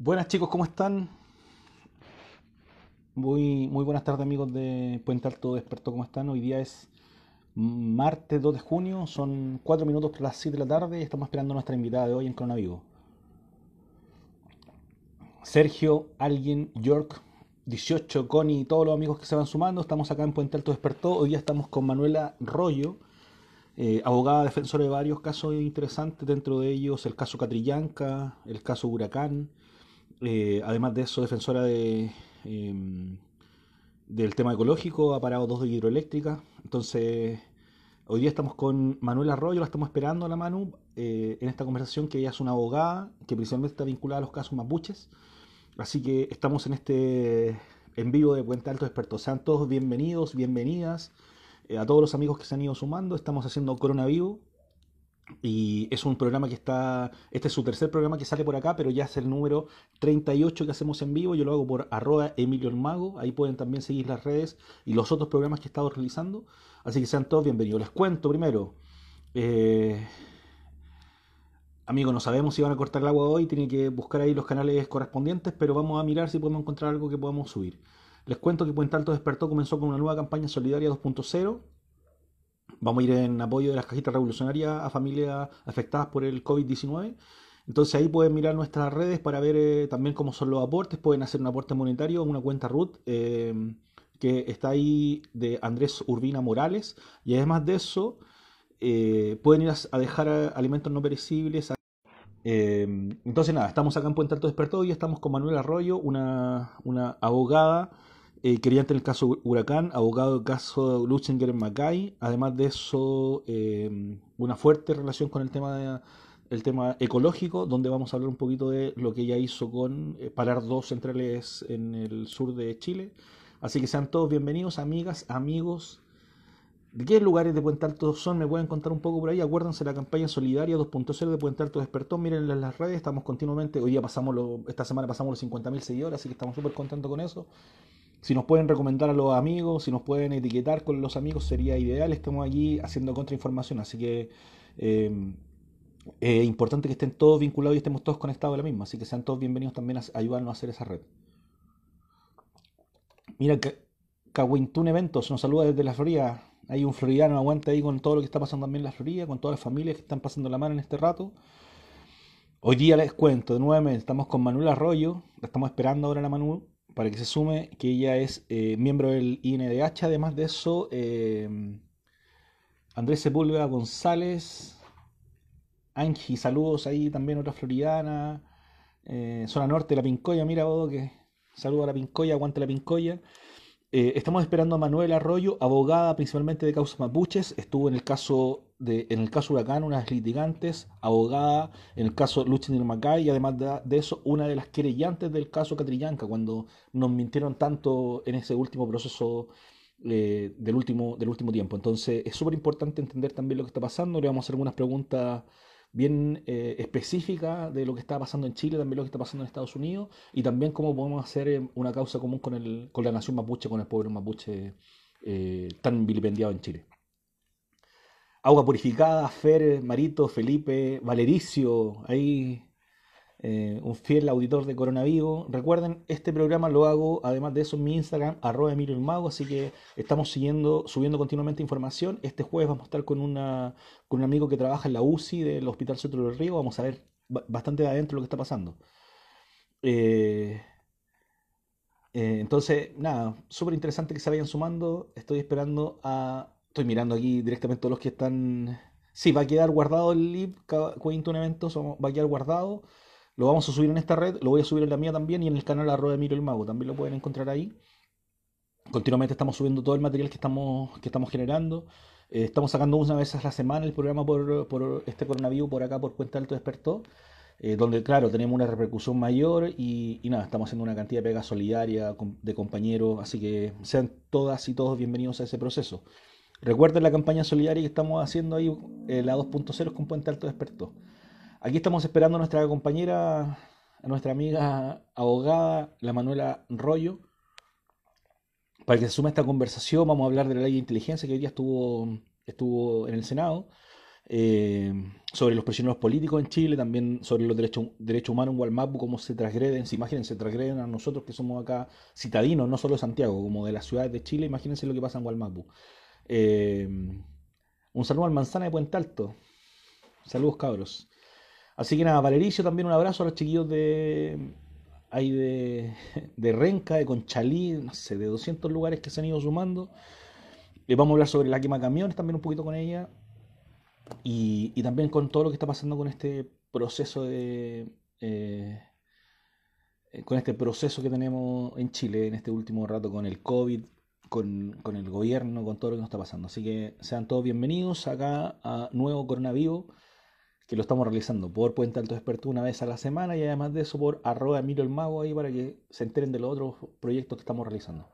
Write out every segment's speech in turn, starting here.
Buenas chicos, ¿cómo están? Muy, muy buenas tardes amigos de Puente Alto Despertó, ¿cómo están? Hoy día es martes 2 de junio, son 4 minutos para las 7 de la tarde y estamos esperando a nuestra invitada de hoy en Coronavivo. Sergio, Alguien, York, 18, Connie y todos los amigos que se van sumando, estamos acá en Puente Alto Despertó. Hoy día estamos con Manuela Rollo, eh, abogada defensora de varios casos interesantes, dentro de ellos el caso Catrillanca, el caso Huracán, eh, además de eso defensora de, eh, del tema ecológico, ha parado dos de hidroeléctrica. Entonces, hoy día estamos con Manuela Arroyo, la estamos esperando a la Manu eh, en esta conversación, que ella es una abogada que principalmente está vinculada a los casos mapuches. Así que estamos en este en vivo de Puente Alto Expertos. Sean todos bienvenidos, bienvenidas. eh, a todos los amigos que se han ido sumando, estamos haciendo Corona Vivo. Y es un programa que está, este es su tercer programa que sale por acá, pero ya es el número 38 que hacemos en vivo. Yo lo hago por arroba Emilio el Mago. Ahí pueden también seguir las redes y los otros programas que he estado realizando. Así que sean todos bienvenidos. Les cuento primero. eh, Amigos, no sabemos si van a cortar el agua hoy, tienen que buscar ahí los canales correspondientes, pero vamos a mirar si podemos encontrar algo que podamos subir. Les cuento que Puente Alto Despertó comenzó con una nueva campaña solidaria 2.0. Vamos a ir en apoyo de las cajitas revolucionarias a familias afectadas por el COVID-19. Entonces ahí pueden mirar nuestras redes para ver eh, también cómo son los aportes. Pueden hacer un aporte monetario, una cuenta RUT eh, que está ahí de Andrés Urbina Morales. Y además de eso, eh, pueden ir a, dejar eh, alimentos no perecibles. Eh, entonces nada, estamos acá en Puente Alto Despertado y estamos con Manuel Arroyo, una, una abogada eh, querellante en el caso Huracán, abogado del caso Lutzinger en Macay. Además de eso, eh, una fuerte relación con el tema, de- el tema ecológico, donde vamos a hablar un poquito de lo que ella hizo con eh, parar dos centrales en el sur de Chile. Así que sean todos bienvenidos, amigas, amigos. ¿De qué lugares de Puente Alto son? ¿Me pueden contar un poco por ahí? Acuérdense la campaña solidaria 2.0 de Puente Alto Despertó. Miren en las redes, estamos continuamente. Hoy día pasamos, lo- esta semana pasamos los 50.000 seguidores, así que estamos súper contentos con eso. Si nos pueden recomendar a los amigos, si nos pueden etiquetar con los amigos, sería ideal. Estamos aquí haciendo contrainformación, así que eh, es importante que estén todos vinculados y estemos todos conectados a la misma. Así que sean todos bienvenidos también a ayudarnos a hacer esa red. Mira, Cahuintún Eventos nos saluda desde la Florida. Hay un floridano, aguanta ahí con todo lo que está pasando también en la Florida, con todas las familias que están pasando la mano en este rato. Hoy día les cuento de nuevamente, estamos con Manuel Arroyo, la estamos esperando ahora la Manu para que se sume, que ella es eh, miembro del INDH, además de eso, eh, Andrés Sepúlveda González, Angie, saludos ahí también, otra floridana, eh, zona norte, la Pincoya, mira vos que saludo a la Pincoya, aguante la Pincoya. Estamos esperando a Manuel Arroyo, abogada principalmente de causas mapuches. Estuvo en el caso de, en el caso Huracán, una de las litigantes, abogada en el caso Luchin Macay, y además de, eso, una de las querellantes del caso Catrillanca, cuando nos mintieron tanto en ese último proceso eh, del último, del último tiempo. Entonces, es súper importante entender también lo que está pasando. Le vamos a hacer algunas preguntas bien eh, específicas de lo que está pasando en Chile, también lo que está pasando en Estados Unidos y también cómo podemos hacer eh, una causa común con, el, con la nación mapuche, con el pueblo mapuche tan vilipendiado en Chile. Agua purificada, Fer, Marito, Felipe, Valericio, ahí eh, un fiel auditor de Coronavivo. Recuerden, este programa lo hago, además de eso, en mi Instagram, arroba Emilio el así que estamos siguiendo, subiendo continuamente información. Este jueves vamos a estar con, una, con un amigo que trabaja en la UCI del Hospital Centro del Río, vamos a ver ba- bastante de adentro lo que está pasando. Eh, eh, entonces, nada, súper interesante que se vayan sumando. Estoy esperando a. Estoy mirando aquí directamente todos los que están. Sí, va a quedar guardado el link, Quinto un evento, va a quedar guardado. Lo vamos a subir en esta red, lo voy a subir en la mía también y en el canal arroba Emilio el Mago. También lo pueden encontrar ahí. Continuamente estamos subiendo todo el material que estamos, que estamos generando. Eh, estamos sacando una vez a la semana el programa por, por este coronavirus por acá por Cuenta Alto Despertó eh, donde claro, tenemos una repercusión mayor y, nada, estamos haciendo una cantidad de pega solidaria de compañeros, así que sean todas y todos bienvenidos a ese proceso. Recuerden la campaña solidaria que estamos haciendo ahí, eh, la 2.0 con Puente Alto Despertó. Aquí estamos esperando a nuestra compañera, a nuestra amiga abogada, la Manuela Rollo, para que se sume a esta conversación. Vamos a hablar de la ley de inteligencia que hoy día estuvo, estuvo en el Senado. eh, sobre los prisioneros políticos en Chile, también sobre los derechos, derechos humanos en Gualmapu, cómo se transgreden, si imagínense, se transgreden a nosotros que somos acá citadinos, no solo de Santiago, como de las ciudades de Chile, imagínense lo que pasa en Gualmapu. Eh, un saludo al Manzana de Puente Alto. Saludos cabros. Así que nada, Valericio, también un abrazo a los chiquillos de, hay de, de Renca, de Conchalí, no sé, de 200 lugares que se han ido sumando. Le vamos a hablar sobre la quema camiones también un poquito con ella. Y, también con todo lo que está pasando con este proceso de... eh, con este proceso que tenemos en Chile en este último rato con el COVID, con, el gobierno, con todo lo que nos está pasando. Así que sean todos bienvenidos acá a Nuevo Coronavirus que lo estamos realizando por Puente Alto Experto una vez a la semana y además de eso por arroba Emilio el Mago ahí para que se enteren de los otros proyectos que estamos realizando.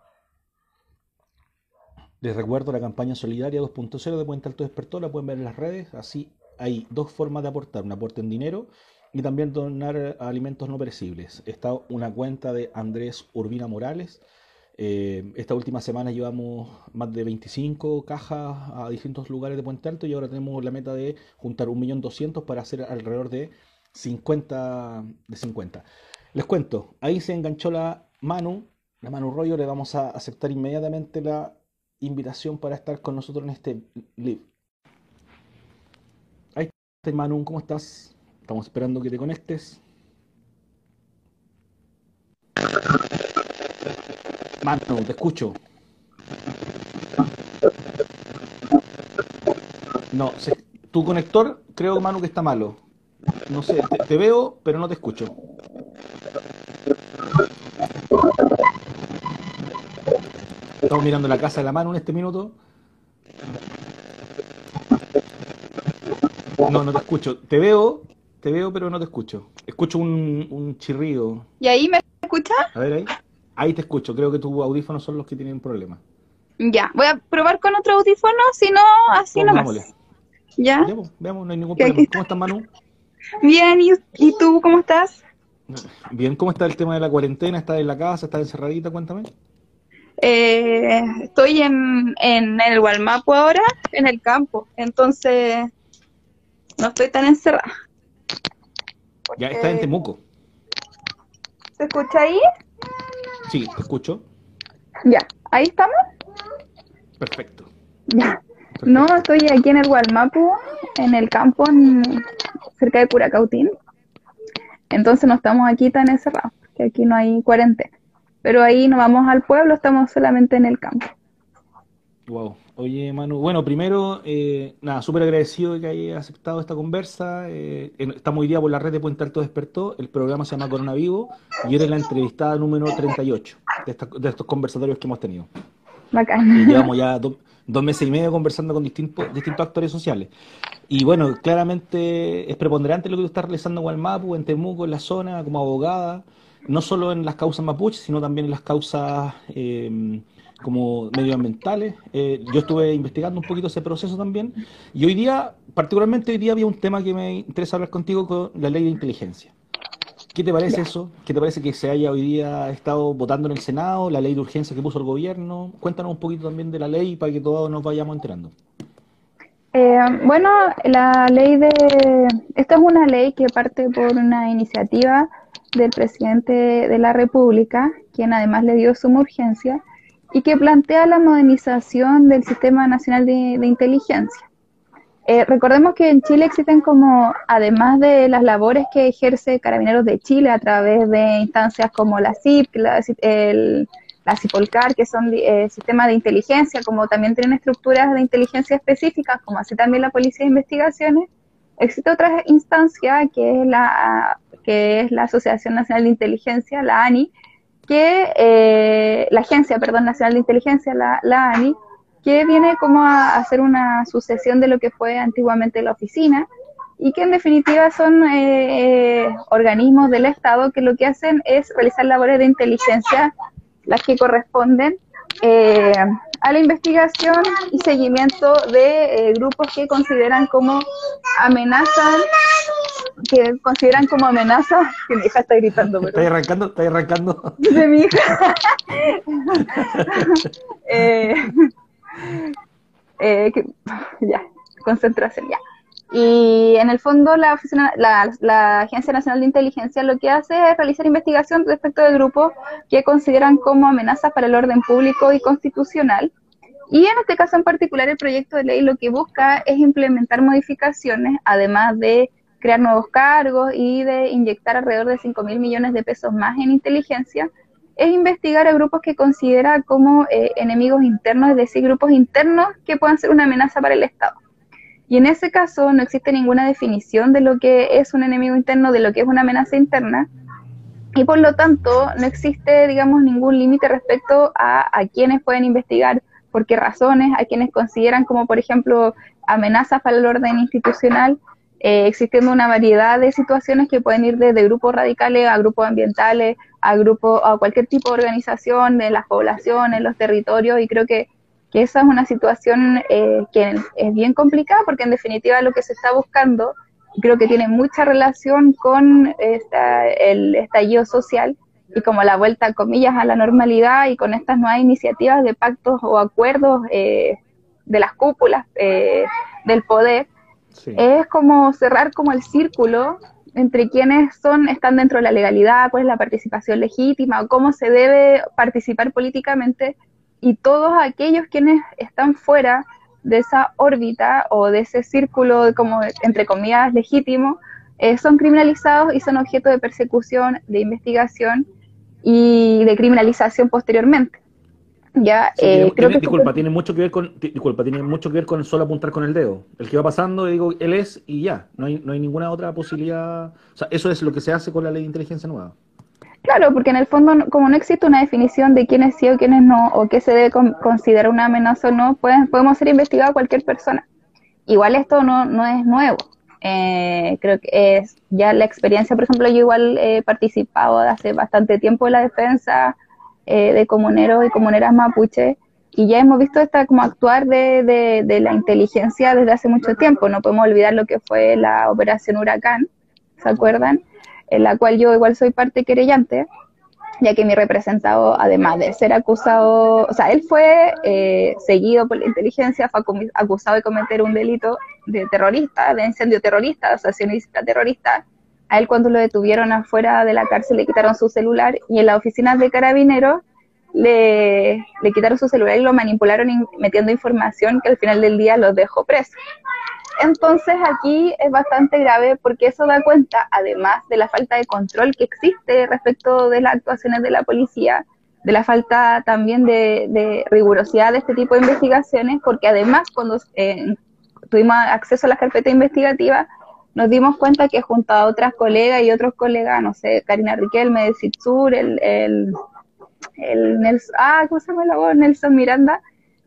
Les recuerdo la campaña solidaria 2.0 de Puente Alto Despertó, la pueden ver en las redes, así hay dos formas de aportar, un aporte en dinero y también donar alimentos no perecibles. Está una cuenta de Andrés Urbina Morales, eh, esta última semana llevamos más de 25 cajas a distintos lugares de Puente Alto y ahora tenemos la meta de juntar 1.200.000 para hacer alrededor de 50, de 50. Les cuento, ahí se enganchó la Manu, la Manu Rollo, le vamos a aceptar inmediatamente la invitación para estar con nosotros en este live. Ahí está Manu, ¿cómo estás? Estamos esperando que te conectes. Manu, te escucho. No, se- tu conector creo, Manu, que está malo. No sé, te, te veo, pero no te escucho. Estamos mirando la casa de la Manu en este minuto. No, no te escucho. Te veo, te veo, pero no te escucho. Escucho un, un chirrido. ¿Y ahí me escucha? A ver ahí. Ahí te escucho. Creo que tus audífonos son los que tienen problema. Ya, voy a probar con otro audífono, si no, así Pongámosle. nomás. ¿Ya? Veamos, veamos, no hay ningún problema. ¿Cómo estás, Manu? Bien, ¿y, y tú cómo estás? Bien, ¿cómo está el tema de la cuarentena? ¿Estás en la casa? ¿Estás encerradita? Cuéntame. Eh, estoy en, en el Gualmapu ahora, en el campo, entonces no estoy tan encerrada. Ya estás en Temuco. ¿Se escucha ahí? Sí, te escucho. Ya, ahí estamos. Perfecto. Ya. No, estoy aquí en el Gualmapu, en el campo, en- cerca de Curacautín. Entonces no estamos aquí tan encerrados, que aquí no hay cuarentena. Pero ahí no vamos al pueblo, estamos solamente en el campo. Wow. Oye, Manu, bueno, primero, eh, nada, súper agradecido de que hayas aceptado esta conversa. eh, en- estamos hoy día por la red de Puente Alto Despertó. El programa se llama Corona Vivo y eres la entrevistada número 38 de, esta- de estos conversatorios que hemos tenido. Y Bacán. llevamos ya do- dos meses y medio conversando con distintos, distintos actores sociales. Y bueno, claramente es preponderante lo que tú estás realizando en Gualmapu, en Temuco, en la zona, como abogada, no solo en las causas mapuches, sino también en las causas eh, como medioambientales. Eh, yo estuve investigando un poquito ese proceso también. Y hoy día, particularmente hoy día, había un tema que me interesa hablar contigo con la ley de inteligencia. ¿Qué te parece Ya. eso? ¿Qué te parece que se haya hoy día estado votando en el Senado, la ley de urgencia que puso el gobierno? Cuéntanos un poquito también de la ley para que todos nos vayamos enterando. Eh, bueno, la ley de... Esta es una ley que parte por una iniciativa del presidente de la República, quien además le dio suma urgencia, y que plantea la modernización del Sistema Nacional de, Inteligencia. Eh, recordemos que en Chile existen como, además de las labores que ejerce Carabineros de Chile a través de instancias como la CIP, la, CIPOLCAR, que son eh, sistemas de inteligencia, como también tienen estructuras de inteligencia específicas, como así también la Policía de Investigaciones, existe otra instancia que es la, que es la Asociación Nacional de Inteligencia, la ANI, que eh, la Agencia, perdón, Nacional de Inteligencia, la, ANI, que viene como a hacer una sucesión de lo que fue antiguamente la oficina y que en definitiva son eh, eh, organismos del Estado que lo que hacen es realizar labores de inteligencia, las que corresponden eh, a la investigación y seguimiento de eh, grupos que consideran como amenazan, que consideran como amenaza, que mi hija está gritando, pero ¿Estás arrancando? ¿Estás arrancando? de mi hija. Eh, eh, que- ya, concentración, ya. Y en el fondo la, la, Agencia Nacional de Inteligencia lo que hace es realizar investigación respecto de grupos que consideran como amenazas para el orden público y constitucional. Y en este caso en particular el proyecto de ley lo que busca es implementar modificaciones, además de crear nuevos cargos y de inyectar alrededor de 5 mil millones de pesos más en inteligencia, es investigar a grupos que considera como eh, enemigos internos, es decir, grupos internos que puedan ser una amenaza para el Estado. Y en ese caso no existe ninguna definición de lo que es un enemigo interno, de lo que es una amenaza interna, y por lo tanto no existe, digamos, ningún límite respecto a, a quienes pueden investigar, por qué razones, a quienes consideran como, por ejemplo, amenazas para el orden institucional, eh, existiendo una variedad de situaciones que pueden ir desde grupos radicales a grupos ambientales, a grupos, a cualquier tipo de organización de las poblaciones, los territorios, y creo que, que esa es una situación eh, que es bien complicada porque en definitiva lo que se está buscando, creo que tiene mucha relación con el estallido social y como la vuelta, comillas, a la normalidad y con estas nuevas iniciativas de pactos o acuerdos eh, de las cúpulas del poder, es como cerrar como el círculo entre quienes son, están dentro de la legalidad, cuál es la participación legítima, cómo se debe participar políticamente, y todos aquellos quienes están fuera de esa órbita o de ese círculo, como entre comillas, legítimo, eh, son criminalizados y son objeto de persecución, de investigación y de criminalización posteriormente. Ya, eh, creo que disculpa, tiene mucho que ver con disculpa, tiene mucho que ver con solo apuntar con el dedo. El que va pasando, digo, él es y ya, no hay, no hay ninguna otra posibilidad. O sea, eso es lo que se hace con la ley de inteligencia nueva. Claro, porque en el fondo, como no existe una definición de quién es sí o quién es no, o qué se debe considerar una amenaza o no, podemos ser investigados cualquier persona. Igual esto no, no es nuevo. Eh, creo que es ya la experiencia, por ejemplo, yo igual he participado hace bastante tiempo en la defensa eh, de comuneros y comuneras mapuche, y ya hemos visto esta como actuar de, de, la inteligencia desde hace mucho tiempo. No podemos olvidar lo que fue la operación Huracán, ¿se acuerdan? En la cual yo igual soy parte querellante, ya que mi representado, además de ser acusado, o sea, él fue eh, seguido por la inteligencia, fue acusado de cometer un delito de terrorista, de incendio terrorista, de asociación terrorista, a él cuando lo detuvieron afuera de la cárcel le quitaron su celular y en la oficina de carabineros le, le quitaron su celular y lo manipularon metiendo información que al final del día los dejó preso. Entonces aquí es bastante grave porque eso da cuenta, además de la falta de control que existe respecto de las actuaciones de la policía, de la falta también de, rigurosidad de este tipo de investigaciones, porque además cuando eh, tuvimos acceso a la carpeta investigativa, nos dimos cuenta que junto a otras colegas y otros colegas, no sé, Karina Riquelme de Citsur, el, el, el Nelson, ah, ¿cómo se llama la voz? Nelson Miranda,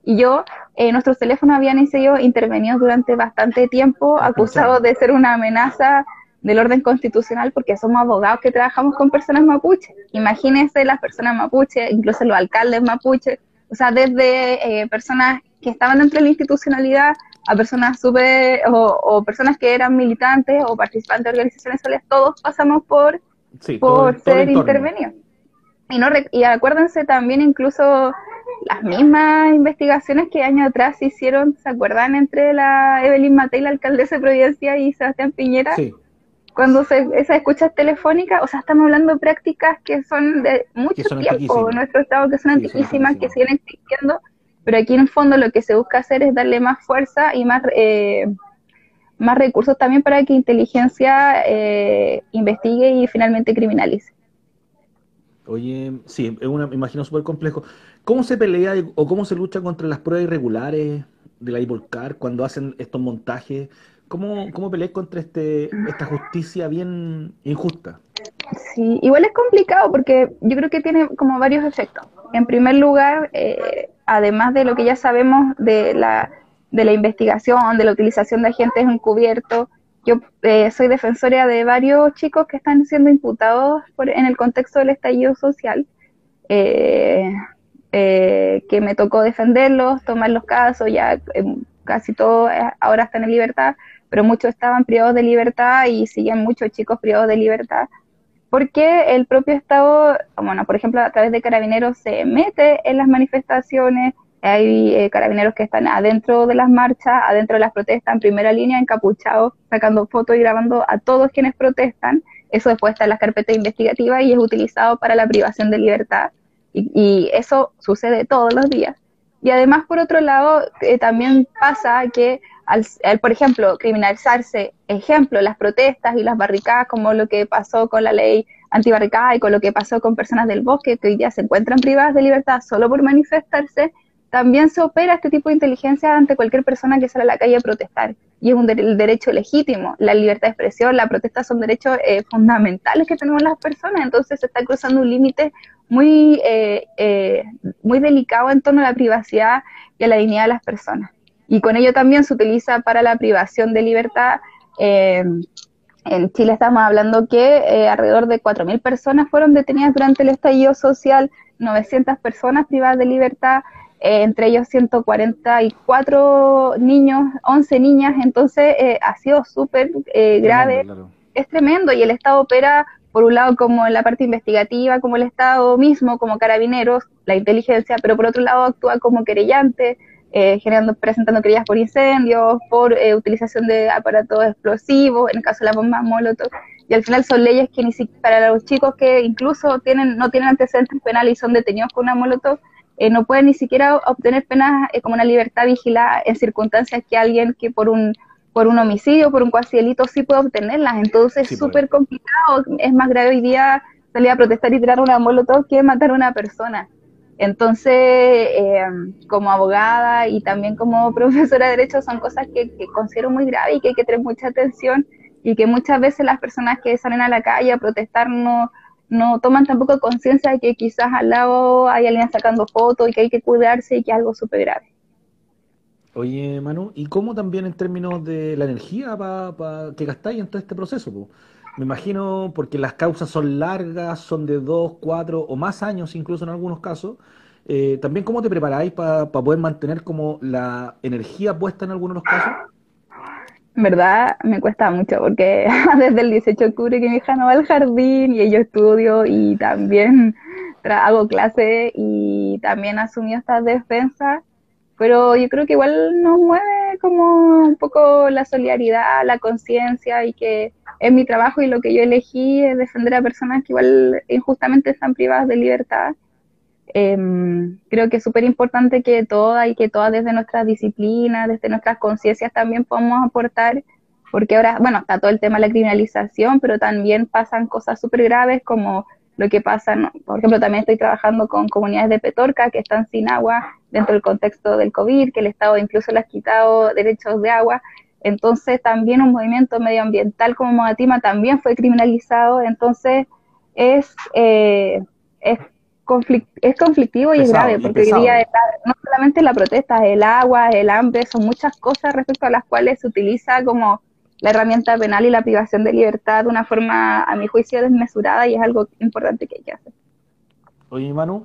y yo, eh, nuestros teléfonos habían sido intervenidos durante bastante tiempo, acusados de ser una amenaza del orden constitucional porque somos abogados que trabajamos con personas mapuche. Imagínense las personas mapuche, incluso los alcaldes mapuche, o sea, desde eh, personas que estaban dentro de la institucionalidad a personas super, o, personas que eran militantes o participantes de organizaciones sociales, todos pasamos por, por ser intervenidos. Y, no, y acuérdense también incluso las mismas investigaciones que años atrás se hicieron, ¿se acuerdan? Entre la Evelyn Matei, la alcaldesa de Providencia, y Sebastián Piñera. Cuando se, esa escucha telefónica, o sea, estamos hablando de prácticas que son de mucho tiempo en nuestro estado, que son antiquísimas, que siguen existiendo pero aquí en el fondo lo que se busca hacer es darle más fuerza y más, eh, más recursos también para que inteligencia eh, investigue y finalmente criminalice. Oye, sí, es una, me imagino súper complejo. ¿Cómo se pelea o cómo se lucha contra las pruebas irregulares de la Ivolcar cuando hacen estos montajes? ¿Cómo, cómo peleas contra este, esta justicia bien injusta? Sí, igual es complicado porque yo creo que tiene como varios efectos. En primer lugar, eh, además de lo que ya sabemos de la, de la investigación, de la utilización de agentes encubiertos, yo eh, soy defensora de varios chicos que están siendo imputados por, en el contexto del estallido social, eh, eh, que me tocó defenderlos, tomar los casos, ya casi todos ahora están en libertad, pero muchos estaban privados de libertad y siguen muchos chicos privados de libertad porque el propio Estado, bueno, por ejemplo, a través de carabineros se mete en las manifestaciones, hay eh, carabineros que están adentro de las marchas, adentro de las protestas, en primera línea, encapuchados, sacando fotos y grabando a todos quienes protestan. Eso después está en las carpetas investigativas y es utilizado para la privación de libertad. Y, eso sucede todos los días. Y además, por otro lado, eh, también pasa que, al, por ejemplo, criminalizarse, ejemplo, las protestas y las barricadas, como lo que pasó con la ley antibarricada y con lo que pasó con personas del bosque que hoy día se encuentran privadas de libertad solo por manifestarse, también se opera este tipo de inteligencia ante cualquier persona que sale a la calle a protestar. Y es un derecho legítimo. La libertad de expresión, la protesta son derechos eh, fundamentales que tenemos las personas. Entonces se está cruzando un límite muy, eh, eh, muy delicado en torno a la privacidad y a la dignidad de las personas. Y con ello también se utiliza para la privación de libertad. en Chile estamos hablando que alrededor de 4.000 personas fueron detenidas durante el estallido social, 900 personas privadas de libertad, eh, entre ellos 144 niños, 11 niñas, entonces eh, ha sido súper eh, grave, es tremendo y el Estado opera por un lado como en la parte investigativa, como el Estado mismo, como carabineros, la inteligencia, pero por otro lado actúa como querellante, generando, presentando querellas por incendios, por utilización de aparatos explosivos, en el caso de la bomba Molotov, y al final son leyes que ni siquiera para los chicos que incluso tienen no tienen antecedentes penales y son detenidos con una Molotov, eh, no puede ni siquiera obtener penas eh, como una libertad vigilada en circunstancias que alguien que por un por un homicidio, por un cuasi delito, sí puede obtenerlas. Entonces es súper complicado. Es más grave hoy día salir a protestar y tirar una molotov que matar a una persona. Entonces, eh, como abogada y también como profesora de Derecho, son cosas que, considero muy graves y que hay que tener mucha atención y que muchas veces las personas que salen a la calle a protestar no, no toman tampoco conciencia de que quizás al lado hay alguien sacando fotos y que hay que cuidarse y que es algo súper grave. Oye, Manu, ¿y cómo también en términos de la energía pa, que gastáis en todo este proceso? Me imagino, porque las causas son largas, son de dos, cuatro o más años incluso en algunos casos. Eh, también, ¿cómo te preparáis para poder mantener como la energía puesta en algunos de los casos? verdad me cuesta mucho porque desde el 18 de octubre que mi hija no va al jardín y yo estudio y también hago clase y también asumí estas defensas, pero yo creo que igual nos mueve como un poco la solidaridad, la conciencia y que es mi trabajo y lo que yo elegí es defender a personas que igual injustamente están privadas de libertad Em, creo que es súper importante que todas y que todas desde nuestras disciplinas, desde nuestras conciencias también podamos aportar, porque ahora, bueno, está todo el tema de la criminalización, pero también pasan cosas súper graves como lo que pasa, por ejemplo, también estoy trabajando con comunidades de Petorca que están sin agua dentro del contexto del COVID, que el Estado incluso les ha quitado derechos de agua. Entonces, también un movimiento medioambiental como Modatima también fue criminalizado. Entonces, es, eh, es es conflictivo y es grave, porque hoy día no solamente la protesta, el agua, el hambre, son muchas cosas respecto a las cuales se utiliza como la herramienta penal y la privación de libertad de una forma, a mi juicio, desmesurada y es algo importante que hay que hacer. Oye, Manu,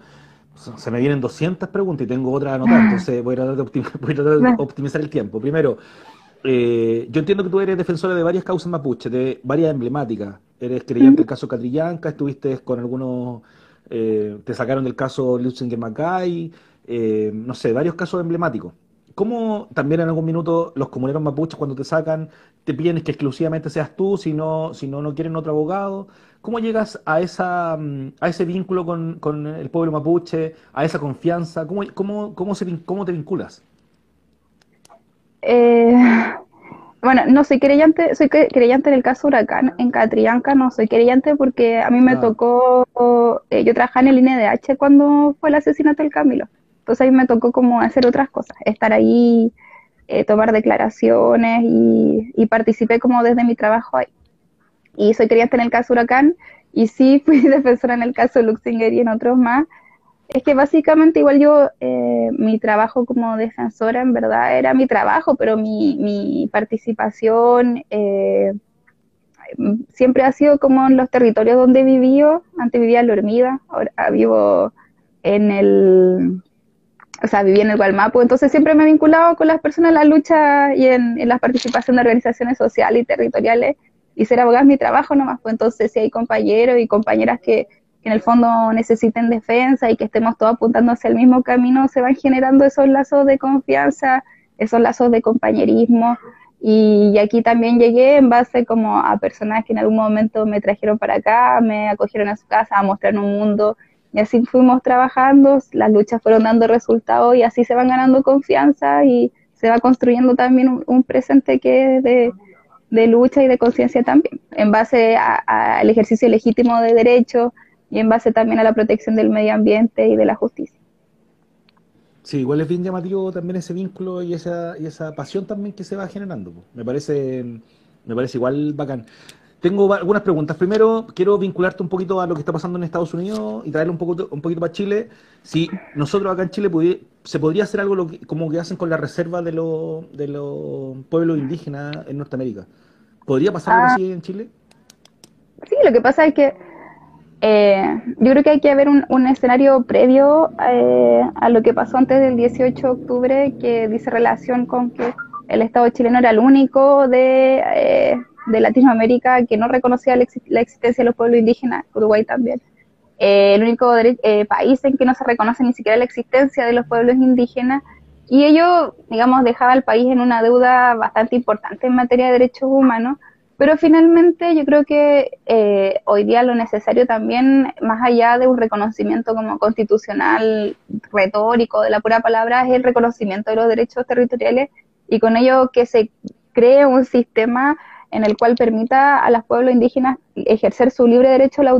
se me vienen 200 preguntas y tengo otra anotada, entonces voy a tratar de, optimizar el tiempo. Primero, eh, yo entiendo que tú eres defensora de varias causas mapuche, de varias emblemáticas. Eres creyente del caso Catrillanca, estuviste con algunos eh, te sacaron del caso Lutzinger Macay, eh, no sé, varios casos emblemáticos. ¿Cómo también en algún minuto los comuneros mapuches cuando te sacan te piden que exclusivamente seas tú, si no, si no, no quieren otro abogado? ¿Cómo llegas a, esa, mm, a ese vínculo con, con el pueblo mapuche, a esa confianza? ¿Cómo, cómo, cómo, se, cómo te vinculas? Eh, bueno, no soy creyente, soy creyente en el caso Huracán, en Catrillanca no soy creyente porque a mí me tocó, eh, yo trabajaba en el INDH cuando fue el asesinato del Camilo, entonces a mí me tocó como hacer otras cosas, estar ahí, eh, tomar declaraciones y, y participé como desde mi trabajo ahí. Y soy creyente en el caso Huracán y sí fui defensora en el caso Luxinger y en otros más, es que básicamente igual yo, eh, mi trabajo como defensora en verdad era mi trabajo, pero mi, mi participación eh, siempre ha sido como en los territorios donde viví Antes vivía en La Hormida, ahora vivo en el, o sea, viví en el Gualmapu, entonces siempre me he vinculado con las personas en la lucha y en, en la participación de organizaciones sociales y territoriales. Y ser abogada es mi trabajo nomás, pues entonces si hay compañeros y compañeras que que en el fondo necesiten defensa y que estemos todos apuntando hacia el mismo camino, se van generando esos lazos de confianza, esos lazos de compañerismo. Y, aquí también llegué en base como a personas que en algún momento me trajeron para acá, me acogieron a su casa a mostrar un mundo y así fuimos trabajando, las luchas fueron dando resultados y así se van ganando confianza y se va construyendo también un, presente que es de, lucha y de conciencia también, en base al ejercicio legítimo de derechos y en base también a la protección del medio ambiente y de la justicia. Sí, igual es bien llamativo también ese vínculo y esa, y esa pasión también que se va generando. Me parece, me parece igual bacán. Tengo algunas preguntas. Primero, quiero vincularte un poquito a lo que está pasando en Estados Unidos y traerlo un, poco, un poquito para Chile. Si nosotros acá en Chile se podría hacer algo como que hacen con la reserva de, de los pueblos indígenas en Norteamérica. ¿Podría pasar algo ah. así en Chile? Sí, lo que pasa es que eh, yo creo que hay que haber un, escenario previo eh, a lo que pasó antes del 18 de octubre que dice relación con que el Estado chileno era el único de... Eh, de Latinoamérica que no reconocía la, existencia de los pueblos indígenas, Uruguay también. Eh, el único eh, país en que no se reconoce ni siquiera la existencia de los pueblos indígenas y ello, digamos, dejaba al país en una deuda bastante importante en materia de derechos humanos, pero finalmente yo creo que eh, hoy día lo necesario también, más allá de un reconocimiento como constitucional, retórico de la pura palabra, es el reconocimiento de los derechos territoriales y con ello que se cree un sistema en el cual permita a los pueblos indígenas ejercer su libre derecho a, la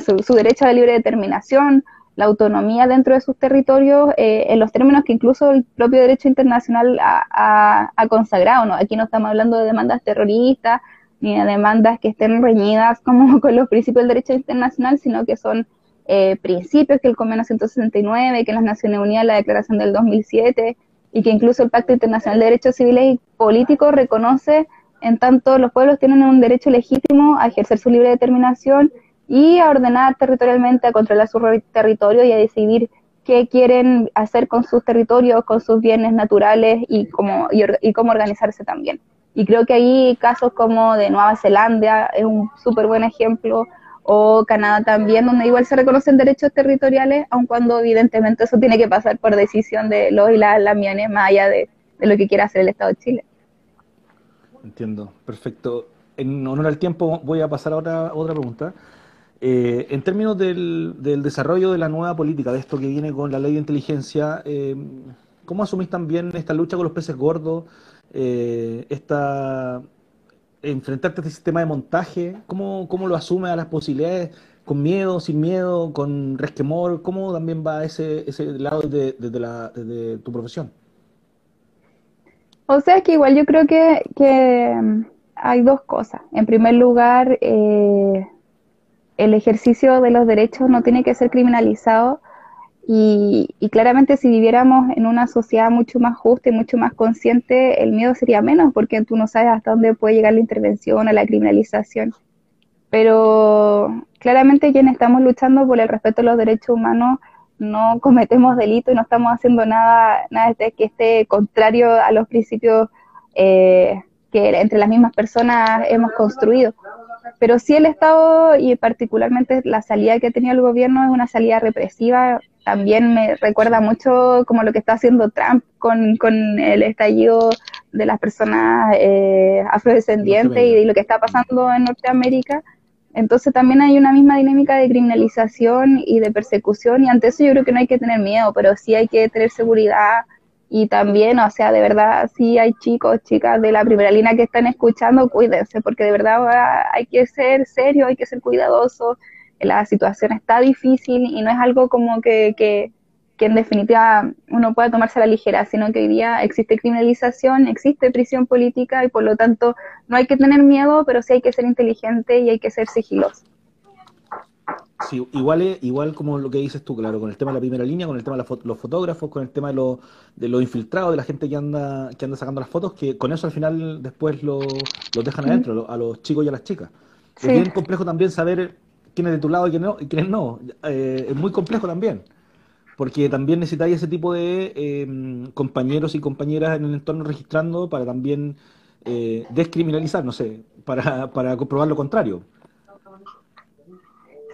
su, derecho a la libre determinación, la autonomía dentro de sus territorios, eh, en los términos que incluso el propio derecho internacional ha, consagrado. ¿no? Aquí no estamos hablando de demandas terroristas ni de demandas que estén reñidas como con los principios del derecho internacional, sino que son eh, principios que el Convenio 169, que las Naciones Unidas, la Declaración del 2007 y que incluso el Pacto Internacional de Derechos Civiles y Políticos reconoce en tanto, los pueblos tienen un derecho legítimo a ejercer su libre determinación y a ordenar territorialmente, a controlar su territorio y a decidir qué quieren hacer con sus territorios, con sus bienes naturales y cómo, y, cómo organizarse también. Y creo que ahí casos como de Nueva Zelanda es un súper buen ejemplo, o Canadá también, donde igual se reconocen derechos territoriales, aun cuando evidentemente eso tiene que pasar por decisión de los y las lamiones, más allá de lo que quiera hacer el Estado de Chile. Entiendo, perfecto. En honor al tiempo voy a pasar a otra, pregunta. Eh, en términos del, desarrollo de la nueva política, de esto que viene con la ley de inteligencia, eh, ¿cómo asumís también esta lucha con los peces gordos? Eh, esta, enfrentarte a este sistema de montaje, ¿cómo, cómo lo asume a las posibilidades? ¿Con miedo, sin miedo, con resquemor? ¿Cómo también va ese, ese lado desde, desde tu profesión? O sea que igual yo creo que, mm, hay dos cosas. En primer lugar, eh, el ejercicio de los derechos no tiene que ser criminalizado y, claramente si viviéramos en una sociedad mucho más justa y mucho más consciente, el miedo sería menos porque tú no sabes hasta dónde puede llegar la intervención o la criminalización. Pero claramente quienes estamos luchando por el respeto a los derechos humanos no cometemos delito y no estamos haciendo nada, nada que esté contrario a los principios eh, que entre las mismas personas hemos construido. Pero sí el Estado y particularmente la salida que ha tenido el gobierno es una salida represiva. También me recuerda mucho como lo que está haciendo Trump con, con el estallido de las personas eh, afrodescendientes y de lo que está pasando en Norteamérica entonces también hay una misma dinámica de criminalización y de persecución y ante eso yo creo que no hay que tener miedo, pero sí hay que tener seguridad y también, o sea, de verdad, sí hay chicos, chicas de la primera línea que están escuchando, cuídense, porque de verdad hay que ser serio, hay que ser cuidadoso, la situación está difícil y no es algo como que, que que en definitiva uno pueda tomarse a la ligera, sino que hoy día existe criminalización, existe prisión política y por lo tanto no hay que tener miedo, pero sí hay que ser inteligente y hay que ser sigiloso. Sí, igual, igual como lo que dices tú, claro, con el tema de la primera línea, con el tema de los fotógrafos, con el tema de los de lo infiltrados, de la gente que anda que anda sacando las fotos, que con eso al final después los lo dejan adentro, a los chicos y a las chicas. Es bien complejo también saber quién es de tu lado y quién no. Y quién no. Eh, es muy complejo también porque también necesitáis ese tipo de em, compañeros y compañeras en el entorno registrando para también eh, descriminalizar, no sé, para, para comprobar lo contrario.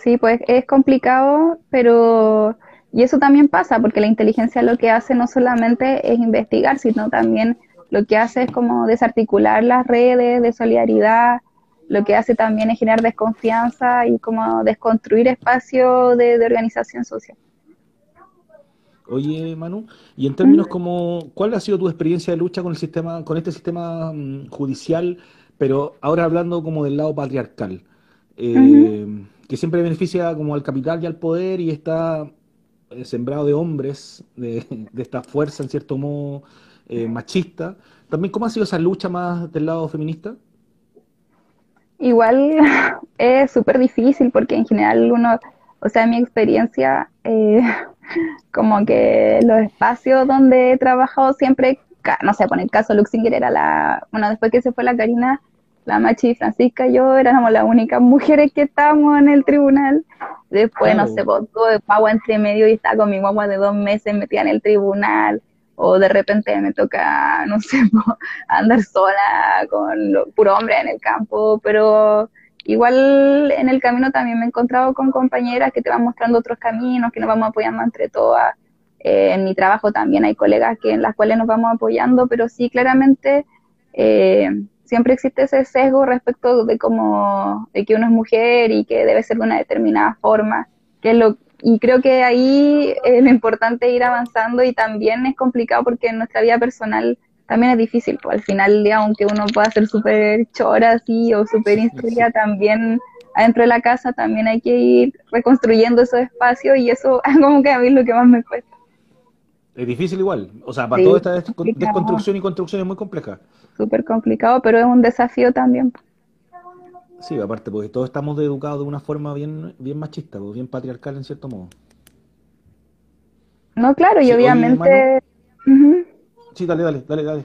Sí, pues es complicado, pero y eso también pasa porque la inteligencia lo que hace no solamente es investigar, sino también lo que hace es como desarticular las redes de solidaridad, lo que hace también es generar desconfianza y como desconstruir espacios de, organización social. Oye, Manu, y en términos como, ¿cuál ha sido tu experiencia de lucha con el sistema, con este sistema mm, judicial, pero ahora hablando como del lado patriarcal, eh, que siempre beneficia como al capital y al poder y está eh, sembrado de hombres, de, esta fuerza en cierto modo eh, machista. También, ¿cómo ha sido esa lucha más del lado feminista? Igual es súper difícil porque en general uno, o sea, en mi experiencia, eh, como que los espacios donde he trabajado siempre, no sé, por el caso Luxinger era la, bueno, después que se fue la Karina, la Machi y Francisca y yo éramos las únicas mujeres que estábamos en el tribunal. Después, no sé, pues, de pago entre medio y estaba con mi guagua de dos meses metida en el tribunal o de repente me toca, no sé, andar sola con lo, puro hombre en el campo, pero igual en el camino también me he encontrado con compañeras que te van mostrando otros caminos, que nos vamos apoyando entre todas. Eh, en mi trabajo también hay colegas que en las cuales nos vamos apoyando, pero sí, claramente eh, siempre existe ese sesgo respecto de cómo, de que uno es mujer y que debe ser de una determinada forma, que es lo, y creo que ahí es lo importante ir avanzando y también es complicado porque en nuestra vida personal también es difícil. Pues, al final día, aunque uno pueda ser súper chora así o súper instruida, también adentro de la casa también hay que ir reconstruyendo esos espacios y eso es como que a mí es lo que más me cuesta. Es difícil igual, o sea, para toda esta desconstrucción y construcción es muy compleja. Súper complicado, pero es un desafío también. Sí, aparte, porque todos estamos educados de una forma bien, bien machista, pues, bien patriarcal en cierto modo. No, claro, y obviamente... Sí, dale, dale, dale, dale.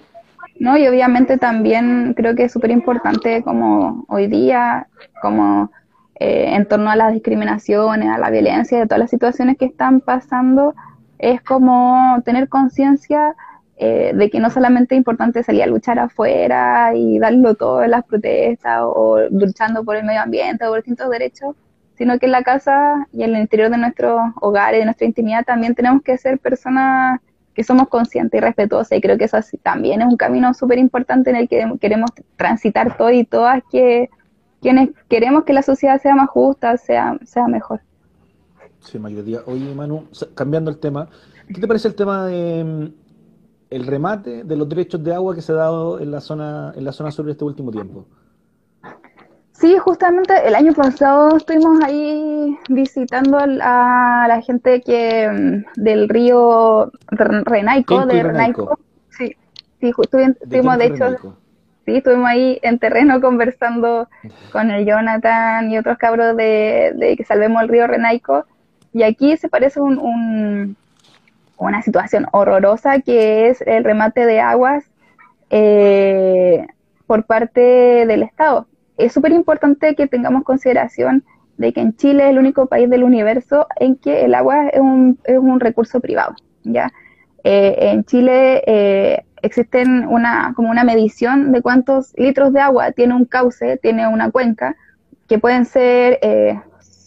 No, y obviamente también creo que es súper importante como hoy día, como eh, en torno a las discriminaciones, a la violencia, de todas las situaciones que están pasando, es como tener conciencia eh, de que no solamente es importante salir a luchar afuera y darlo todo en las protestas o, luchando por el medio ambiente o por distintos derechos, sino que en la casa y en el interior de nuestros hogares, de nuestra intimidad, también tenemos que ser personas que somos conscientes y respetuosas. Y creo que eso también es un camino súper importante en el que queremos transitar todos y todas, que quienes queremos que la sociedad sea más justa, sea, sea mejor. Sí, mayoría. Oye, Manu, cambiando el tema, ¿qué te parece el tema de el remate de los derechos de agua que se ha dado en la zona, en la zona sur este último tiempo. Sí, justamente el año pasado estuvimos ahí visitando a la gente que mm, del río Renaico, de Renaico. Sí, sí, estuvimos de, hecho, sí, estuvimos ahí en terreno conversando con el Jonathan y otros cabros de, de que salvemos el río Renaico. Y aquí se parece un una situación horrorosa que es el remate de aguas eh, por parte del Estado. Es súper importante que tengamos consideración de que en Chile es el único país del universo en que el agua es un, es un recurso privado. ¿ya? Eh, en Chile eh, existen una, como una medición de cuántos litros de agua tiene un cauce, tiene una cuenca, que pueden ser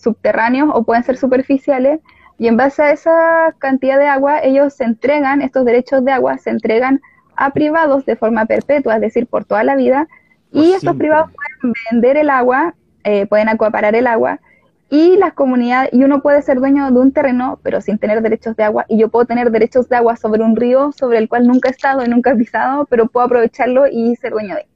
subterráneos o pueden ser superficiales, y en base a esa cantidad de agua, ellos se entregan, estos derechos de agua se entregan a privados de forma perpetua, es decir, por toda la vida, y estos privados pueden vender el agua, eh, pueden acuaparar el agua, y las comunidades, y uno puede ser dueño de un terreno, pero sin tener derechos de agua, y yo puedo tener derechos de agua sobre un río sobre el cual nunca he estado y nunca he pisado, pero puedo aprovecharlo y ser dueño de él.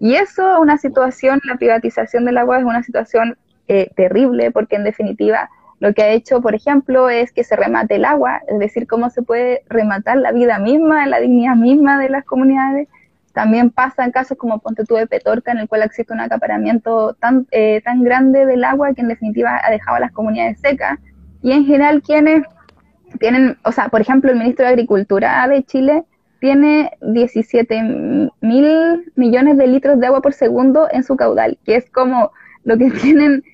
Y eso, una situación, la privatización del agua es una situación eh, terrible, porque en definitiva lo que ha hecho, por ejemplo, es que se remate el agua, es decir, cómo se puede rematar la vida misma, la dignidad misma de las comunidades. También pasa en casos como Ponte de Petorca, en el cual existe un acaparamiento tan, eh, tan grande del agua que en definitiva ha dejado a las comunidades secas. Y en general, quienes tienen, o sea, por ejemplo, el ministro de Agricultura de Chile tiene 17 mil millones de litros de agua por segundo en su caudal, que es como lo que tienen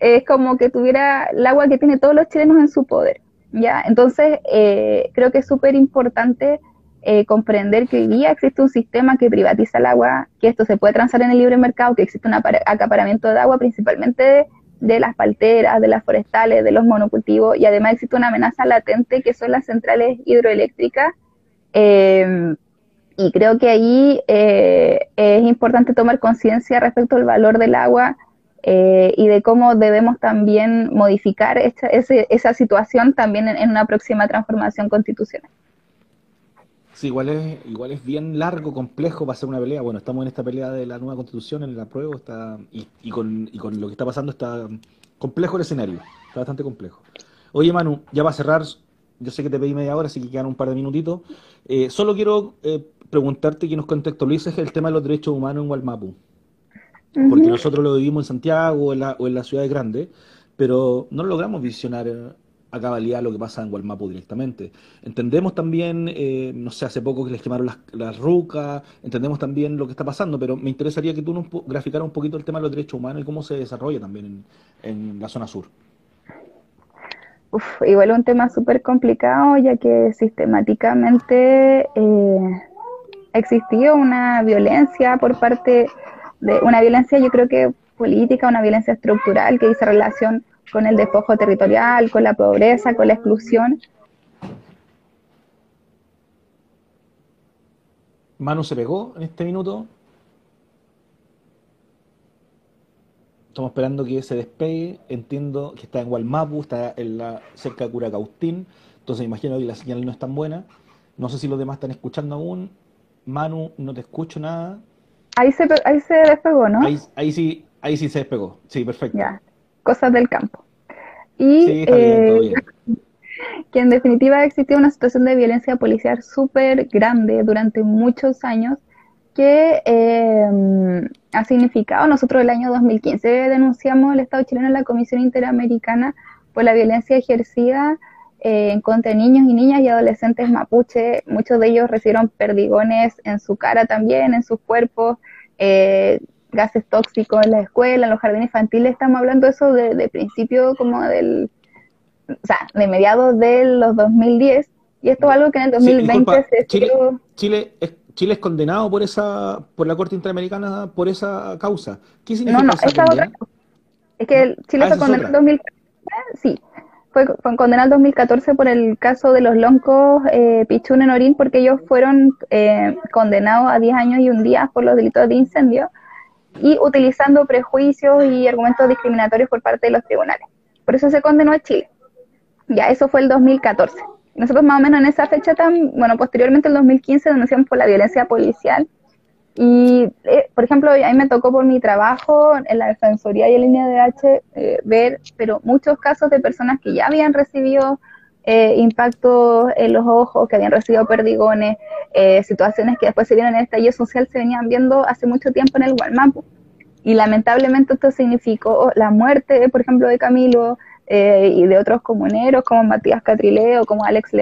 es como que tuviera el agua que tiene todos los chilenos en su poder. ¿ya? Entonces, eh, creo que es súper importante eh, comprender que hoy día existe un sistema que privatiza el agua, que esto se puede transar en el libre mercado, que existe un acaparamiento de agua principalmente de las palteras, de las forestales, de los monocultivos y además existe una amenaza latente que son las centrales hidroeléctricas. Eh, y creo que ahí eh, es importante tomar conciencia respecto al valor del agua eh, y de cómo debemos también modificar esa, esa situación también en, una próxima transformación constitucional. Sí, igual es, igual es bien largo, complejo para hacer una pelea. Bueno, estamos en esta pelea de la nueva constitución, en el apruebo, está, y, y, con, y con lo que está pasando está complejo el escenario, está bastante complejo. Oye, Manu, ya va a cerrar, yo sé que te pedí media hora, así que quedan un par de minutitos. Eh, solo quiero eh, preguntarte que nos contextualices el tema de los derechos humanos en Porque nosotros lo vivimos en Santiago o en, la, o en las ciudades grandes, pero no logramos visionar eh, a cabalidad lo que pasa en Gualmapu directamente. Entendemos también, eh, no sé, hace poco que les quemaron las, las, rucas, entendemos también lo que está pasando, pero me interesaría que tú nos graficaras un poquito el tema de los derechos humanos y cómo se desarrolla también en, en la zona sur. Uf, igual un tema súper complicado, ya que sistemáticamente eh, existió una violencia por parte de una violencia, yo creo que política, una violencia estructural que dice relación con el despojo territorial, con la pobreza, con la exclusión. Manu se pegó en este minuto. Estamos esperando que se despegue. Entiendo que está en Gualmapu, está en la, cerca de Curacaustín. Entonces imagino que la señal no es tan buena. No sé si los demás están escuchando aún. Manu, no te escucho nada. Ahí se, ahí se despegó, ¿no? Ahí, sí, ahí sí se despegó. Sí, perfecto. Ya, cosas del campo. Y sí, está bien, todo bien. Eh, que en definitiva existió una situación de violencia policial súper grande durante muchos años que eh, ha significado, nosotros el año 2015 denunciamos el Estado chileno en la Comisión Interamericana por la violencia ejercida eh, en contra de niños y niñas y adolescentes mapuche. Muchos de ellos recibieron perdigones en su cara también, en sus cuerpos, eh, gases tóxicos en la escuela, en los jardines infantiles. Estamos hablando de eso de, principio como del, o sea, de mediados de los 2010. Y esto es algo que en el 2020 se Chile, Chile es, Chile es condenado por esa por la Corte Interamericana por esa causa. ¿Qué significa no, no, esa otra Es que Chile ah, fue condenado en 2014, sí, fue, condenado en 2014 por el caso de los loncos eh, Pichún porque ellos fueron eh, condenados a 10 años y un día por los delitos de incendio y utilizando prejuicios y argumentos discriminatorios por parte de los tribunales. Por eso se condenó a Chile. Ya, eso fue el 2014. Nosotros más o menos en esa fecha, tan, bueno, posteriormente el 2015 denunciamos por la violencia policial y, eh, por ejemplo, a mí me tocó por mi trabajo en la Defensoría y en línea de H eh, ver, pero muchos casos de personas que ya habían recibido eh, impactos en los ojos, que habían recibido perdigones, eh, situaciones que después se vieron en el estallido social, se venían viendo hace mucho tiempo en el Gualmapu. Y lamentablemente esto significó la muerte, por ejemplo, de Camilo y de otros comuneros como Matías Catrileo, como Alex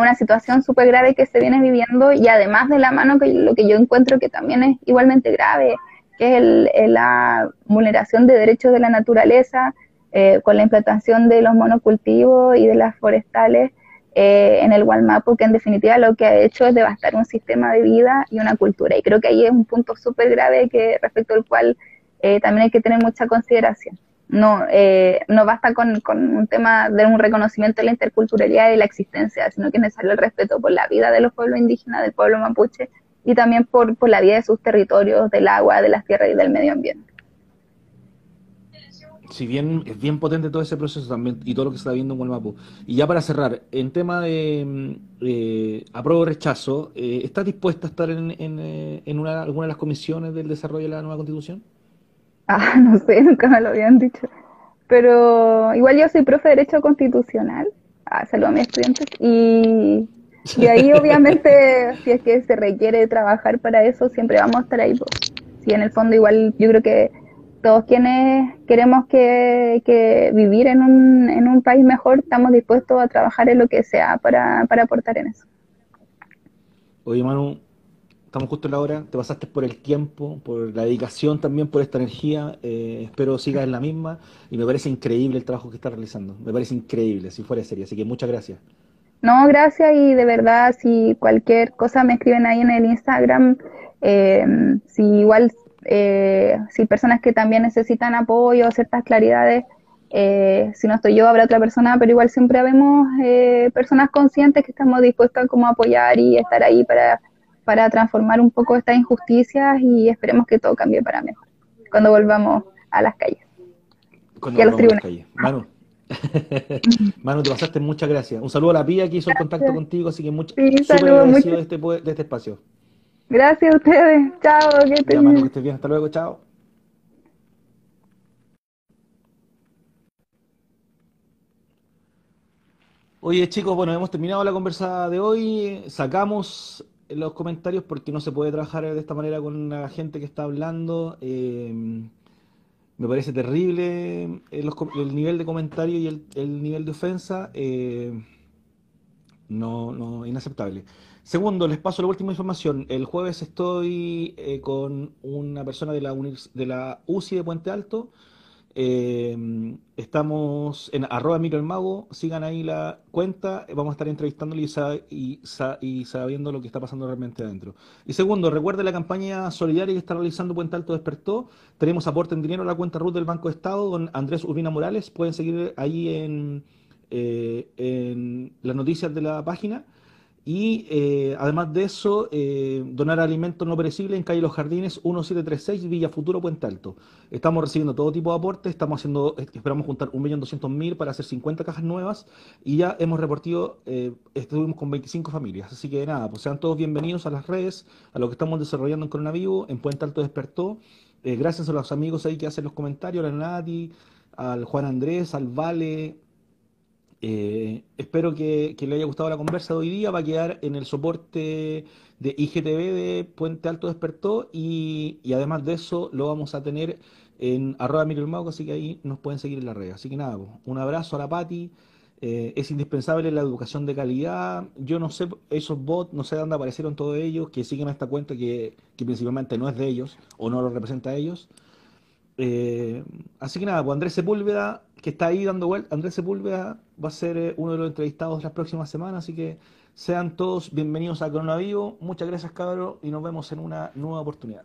Una situación súper grave que se viene viviendo y además de la mano que lo que yo encuentro que también es igualmente grave, que es la vulneración de derechos de la naturaleza eh, con la implantación de los monocultivos y de las forestales eh, en el Gualmapu, que en definitiva lo que ha hecho es devastar un sistema de vida y una cultura. Y creo que ahí es un punto súper grave que respecto al cual eh, también hay que tener mucha consideración no, eh, no basta con, un tema de un reconocimiento de la interculturalidad y la existencia, sino que es necesario el respeto por la vida de los pueblos indígenas, del pueblo mapuche y también por, por la vida de sus territorios, del agua, de las tierras y del medio ambiente. Si bien es bien potente todo ese proceso también y todo lo que se está viendo en Gualmapu. Y ya para cerrar, en tema de eh, apruebo rechazo, eh, ¿estás dispuesta a estar en, en, eh, en una, alguna de las comisiones del desarrollo de la nueva constitución? Ah, no sé, nunca me lo habían dicho. Pero igual yo soy profe de Derecho Constitucional. Ah, saludo a mis estudiantes. Y, y ahí obviamente, si es que se requiere trabajar para eso, siempre vamos a estar ahí. Si en el fondo igual yo creo que todos quienes queremos que, que vivir en un, en un país mejor, estamos dispuestos a trabajar en lo que sea para, para aportar en eso. Oye, Manu, estamos justo en la hora, te pasaste por el tiempo, por la dedicación también, por esta energía, eh, espero sigas en la misma y me parece increíble el trabajo que estás realizando, me parece increíble, si fuera serio, así que muchas gracias. No, gracias y de verdad, si cualquier cosa me escriben ahí en el Instagram, eh, si igual eh, si personas que también necesitan apoyo, ciertas claridades, eh, si no estoy yo, habrá otra persona, pero igual siempre habemos eh, personas conscientes que estamos dispuestas a como apoyar y estar ahí para, para transformar un poco estas injusticias y esperemos que todo cambie para mejor cuando volvamos a las calles. y a los tribunales. Manu. Manu, te pasaste muchas gracias. Un saludo a la Pía que hizo el contacto contigo, así que súper agradecido de este, de este espacio. Gracias a ustedes. Chao. Que estés bien. que estés bien. Hasta luego. Chao. Oye chicos, bueno, hemos terminado la conversa de hoy. Sacamos los comentarios porque no se puede trabajar de esta manera con la gente que está hablando. Eh, me parece terrible el, nivel de comentario y el, nivel de ofensa. Eh, no, no, inaceptable. Segundo, les paso la última información. El jueves estoy eh, con una persona de la, de la UCI de Puente Alto. Eh, estamos en arroba miro el mago, sigan ahí la cuenta, vamos a estar entrevistándole y, y, sabiendo lo que está pasando realmente adentro. Y segundo, recuerde la campaña solidaria que está realizando Puente Alto Despertó, tenemos aporte en dinero a la cuenta RUT del Banco de Estado con Andrés Urbina Morales, pueden seguir ahí en, eh, en las noticias de la página. Y eh, además de eso, eh, donar alimentos no perecibles en calle Los Jardines 1736, Villa Futuro, Puente Alto. Estamos recibiendo todo tipo de aportes, estamos haciendo, esperamos juntar 1.200.000 para hacer 50 cajas nuevas y ya hemos reportado, eh, estuvimos con 25 familias. Así que nada, pues sean todos bienvenidos a las redes, a lo que estamos desarrollando en Coronavivo, en Puente Alto Despertó. gracias a los amigos ahí que hacen los comentarios, a la Nati, al Juan Andrés, al Vale, eh, espero que, le haya gustado la conversa de hoy día. Va a quedar en el soporte de IGTV de Puente Alto Despertó y, además de eso lo vamos a tener en arroba Mago, así que ahí nos pueden seguir en la red. Así que nada, un abrazo a la Pati. Eh, es indispensable la educación de calidad. Yo no sé, esos bots, no sé dónde aparecieron todos ellos, que siguen a esta cuenta que, que principalmente no es de ellos o no lo representa a ellos. Eh, así que nada, pues Andrés Sepúlveda, que está ahí dando vuelta, Andrés Sepúlveda va a ser eh, uno de los entrevistados las próximas semanas, así que sean todos bienvenidos a Corona Vivo. Muchas gracias, cabros, y nos vemos en una nueva oportunidad.